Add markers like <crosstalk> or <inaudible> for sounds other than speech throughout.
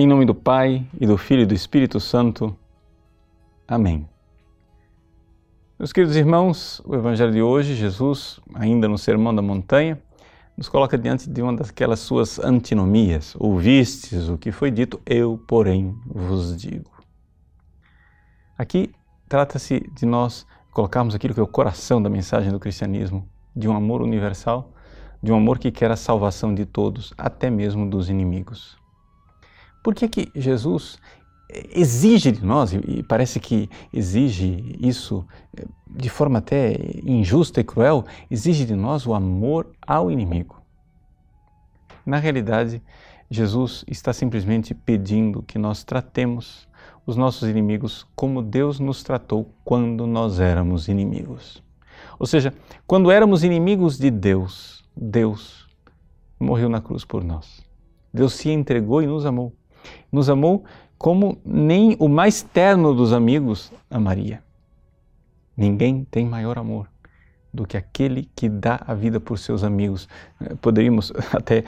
Em nome do Pai e do Filho e do Espírito Santo. Amém. Meus queridos irmãos, o Evangelho de hoje, Jesus, ainda no Sermão da Montanha, nos coloca diante de uma daquelas suas antinomias. Ouvistes o que foi dito, eu, porém, vos digo. Aqui trata-se de nós colocarmos aquilo que é o coração da mensagem do cristianismo, de um amor universal, de um amor que quer a salvação de todos, até mesmo dos inimigos. Por que, que Jesus exige de nós, e parece que exige isso eh, de forma até injusta e cruel, exige de nós o amor ao inimigo? Na realidade, Jesus está simplesmente pedindo que nós tratemos os nossos inimigos como Deus nos tratou quando nós éramos inimigos. Ou seja, quando éramos inimigos de Deus, Deus morreu na cruz por nós. Deus se entregou e nos amou nos amou como nem o mais terno dos amigos amaria. Ninguém tem maior amor do que aquele que dá a vida por seus amigos. Poderíamos <laughs> até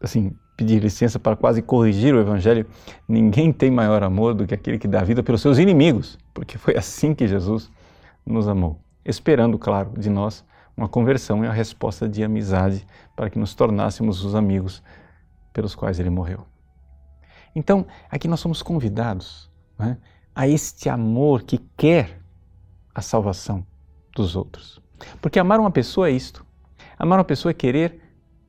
assim pedir licença para quase corrigir o evangelho. Ninguém tem maior amor do que aquele que dá a vida pelos seus inimigos, porque foi assim que Jesus nos amou, esperando, claro, de nós uma conversão e a resposta de amizade para que nos tornássemos os amigos pelos quais ele morreu. Então, aqui nós somos convidados né, a este amor que quer a salvação dos outros. Porque amar uma pessoa é isto. Amar uma pessoa é querer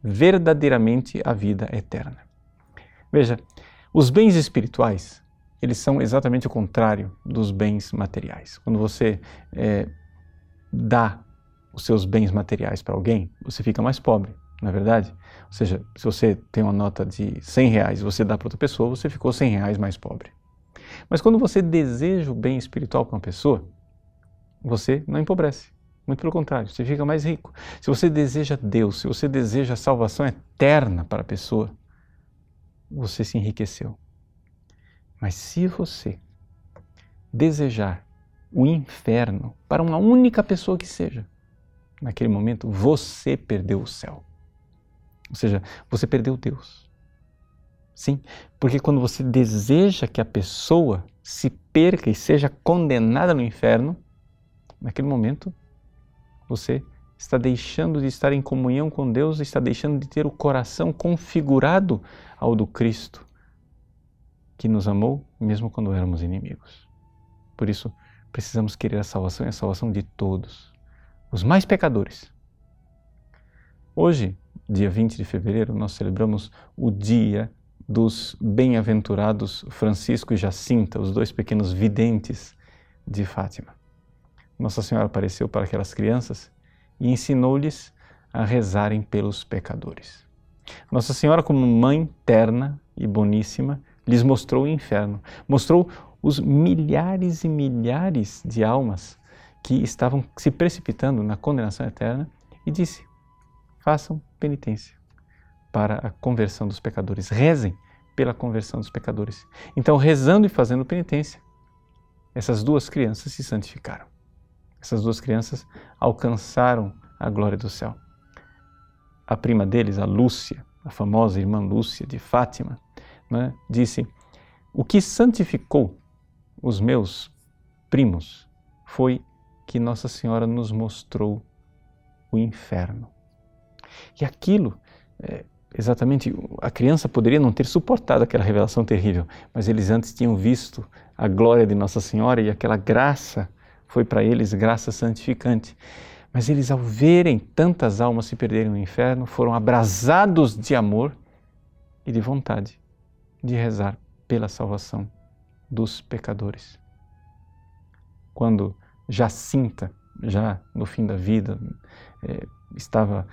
verdadeiramente a vida eterna. Veja, os bens espirituais, eles são exatamente o contrário dos bens materiais. Quando você é, dá os seus bens materiais para alguém, você fica mais pobre não é verdade? Ou seja, se você tem uma nota de 100 reais e você dá para outra pessoa, você ficou 100 reais mais pobre. Mas quando você deseja o bem espiritual para uma pessoa, você não empobrece. Muito pelo contrário, você fica mais rico. Se você deseja Deus, se você deseja a salvação eterna para a pessoa, você se enriqueceu. Mas se você desejar o inferno para uma única pessoa que seja, naquele momento você perdeu o céu. Ou seja, você perdeu Deus. Sim, porque quando você deseja que a pessoa se perca e seja condenada no inferno, naquele momento você está deixando de estar em comunhão com Deus, está deixando de ter o coração configurado ao do Cristo, que nos amou mesmo quando éramos inimigos. Por isso, precisamos querer a salvação e a salvação de todos, os mais pecadores. Hoje, dia 20 de fevereiro, nós celebramos o dia dos bem-aventurados Francisco e Jacinta, os dois pequenos videntes de Fátima. Nossa Senhora apareceu para aquelas crianças e ensinou-lhes a rezarem pelos pecadores. Nossa Senhora, como mãe terna e boníssima, lhes mostrou o inferno, mostrou os milhares e milhares de almas que estavam se precipitando na condenação eterna e disse: façam penitência para a conversão dos pecadores. Rezem pela conversão dos pecadores. Então, rezando e fazendo penitência, essas duas crianças se santificaram. Essas duas crianças alcançaram a glória do céu. A prima deles, a Lúcia, a famosa irmã Lúcia de Fátima, né, disse: O que santificou os meus primos foi que Nossa Senhora nos mostrou o inferno. E aquilo, é, exatamente, a criança poderia não ter suportado aquela revelação terrível, mas eles antes tinham visto a glória de Nossa Senhora e aquela graça foi para eles graça santificante. Mas eles, ao verem tantas almas se perderem no inferno, foram abrasados de amor e de vontade de rezar pela salvação dos pecadores. Quando Jacinta, já no fim da vida, é, estava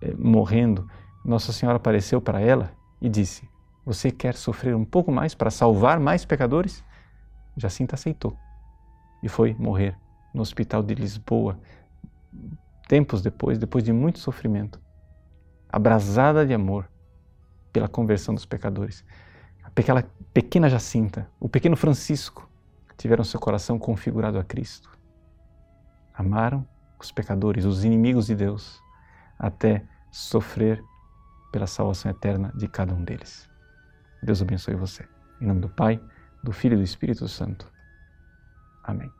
é, morrendo, Nossa Senhora apareceu para ela e disse: Você quer sofrer um pouco mais para salvar mais pecadores? Jacinta aceitou e foi morrer no hospital de Lisboa, tempos depois, depois de muito sofrimento, abrasada de amor pela conversão dos pecadores. Aquela pequena Jacinta, o pequeno Francisco, tiveram seu coração configurado a Cristo. Amaram os pecadores, os inimigos de Deus, até sofrer pela salvação eterna de cada um deles. Deus abençoe você. Em nome do Pai, do Filho e do Espírito Santo. Amém.